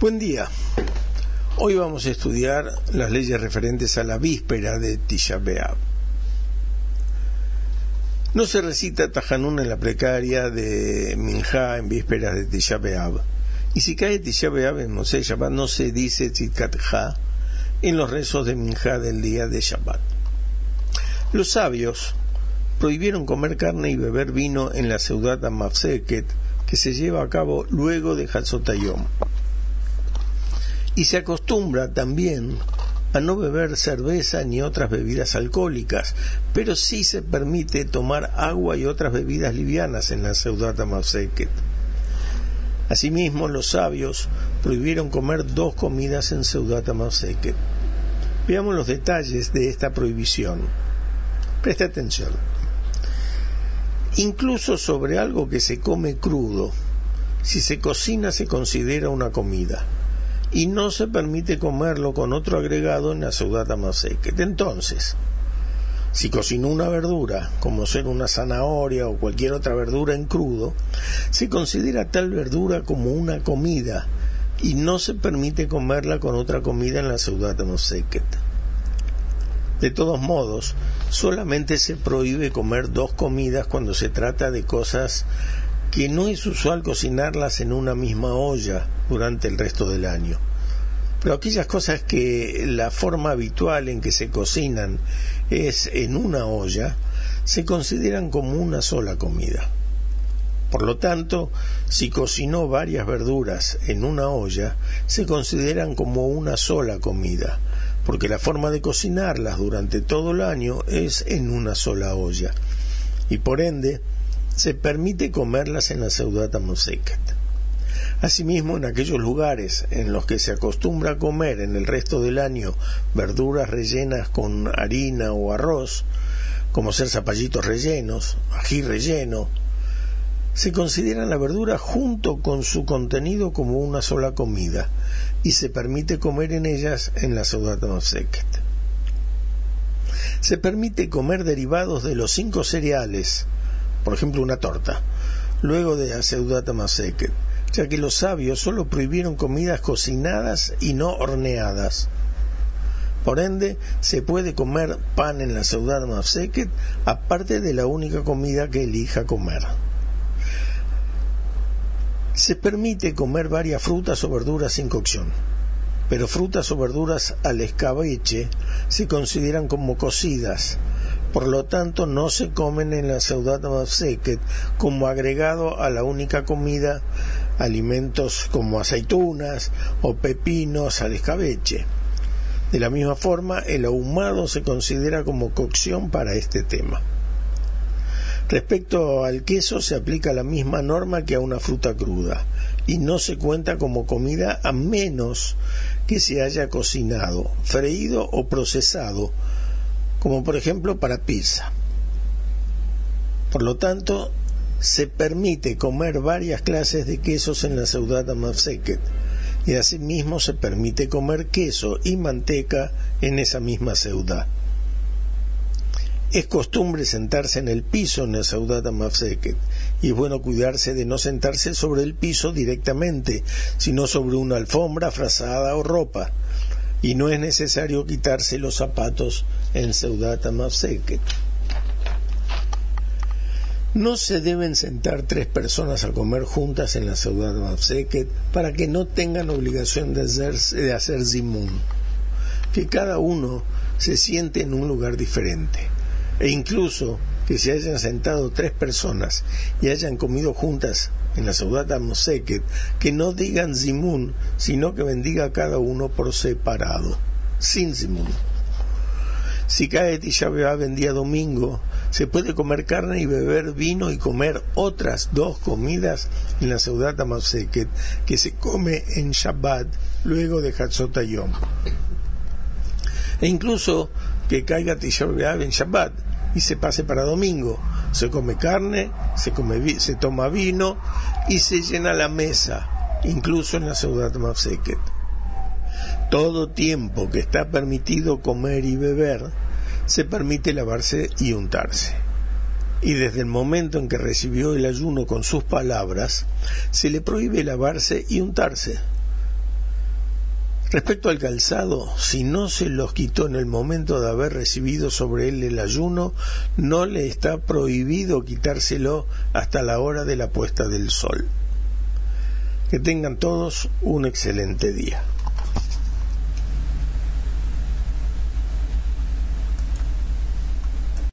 Buen día. Hoy vamos a estudiar las leyes referentes a la víspera de Tisha. No se recita Tajanun en la precaria de Minjá en vísperas de Tisha. Y si cae Tisha en Moshe Shabbat, no se dice Tzitkat en los rezos de Minjá del día de Shabbat. Los sabios prohibieron comer carne y beber vino en la ciudad Mafseket, que se lleva a cabo luego de Hatzotayom. Y se acostumbra también a no beber cerveza ni otras bebidas alcohólicas, pero sí se permite tomar agua y otras bebidas livianas en la ciudad Mafseket. Asimismo, los sabios prohibieron comer dos comidas en Seudat Mafseket. Veamos los detalles de esta prohibición. Presta atención. Incluso sobre algo que se come crudo, si se cocina se considera una comida y no se permite comerlo con otro agregado en la seudata maseket. Entonces, si cocinó una verdura, como ser una zanahoria o cualquier otra verdura en crudo, se considera tal verdura como una comida y no se permite comerla con otra comida en la seudata maseket. De todos modos, solamente se prohíbe comer dos comidas cuando se trata de cosas que no es usual cocinarlas en una misma olla durante el resto del año. Pero aquellas cosas que la forma habitual en que se cocinan es en una olla, se consideran como una sola comida. Por lo tanto, si cocinó varias verduras en una olla, se consideran como una sola comida, porque la forma de cocinarlas durante todo el año es en una sola olla, y por ende se permite comerlas en la Seudata Mosecat. Asimismo, en aquellos lugares en los que se acostumbra a comer en el resto del año verduras rellenas con harina o arroz, como ser zapallitos rellenos, ají relleno, se consideran la verdura junto con su contenido como una sola comida y se permite comer en ellas en la Seudat Seket. Se permite comer derivados de los cinco cereales, por ejemplo una torta, luego de la Seudat Seket, ya que los sabios solo prohibieron comidas cocinadas y no horneadas. Por ende, se puede comer pan en la Seudat Seket aparte de la única comida que elija comer. Se permite comer varias frutas o verduras sin cocción, pero frutas o verduras al escabeche se consideran como cocidas, por lo tanto no se comen en la Seudat Seket como agregado a la única comida alimentos como aceitunas o pepinos al escabeche. De la misma forma, el ahumado se considera como cocción para este tema. Respecto al queso se aplica la misma norma que a una fruta cruda y no se cuenta como comida a menos que se haya cocinado, freído o procesado, como por ejemplo para pizza. Por lo tanto, se permite comer varias clases de quesos en la Seudata Mafseket y asimismo se permite comer queso y manteca en esa misma ciudad. Es costumbre sentarse en el piso en el Saudat Mafseket y es bueno cuidarse de no sentarse sobre el piso directamente, sino sobre una alfombra, frazada o ropa. Y no es necesario quitarse los zapatos en Saudat Mafseket. No se deben sentar tres personas a comer juntas en la Saudat Mafseket para que no tengan obligación de hacer, de hacer zimun. Que cada uno se siente en un lugar diferente e incluso que se hayan sentado tres personas y hayan comido juntas en la Saudata Moseket, que no digan Zimun, sino que bendiga a cada uno por separado, sin Zimun. Si cae Tisha en día domingo, se puede comer carne y beber vino y comer otras dos comidas en la Saudata Moseket, que se come en Shabbat luego de Hatzot Yom. E incluso que caiga Tisha en Shabbat, y se pase para domingo. Se come carne, se, come, se toma vino y se llena la mesa, incluso en la ciudad Mafseket. Todo tiempo que está permitido comer y beber, se permite lavarse y untarse. Y desde el momento en que recibió el ayuno con sus palabras, se le prohíbe lavarse y untarse. Respecto al calzado, si no se los quitó en el momento de haber recibido sobre él el ayuno, no le está prohibido quitárselo hasta la hora de la puesta del sol. Que tengan todos un excelente día.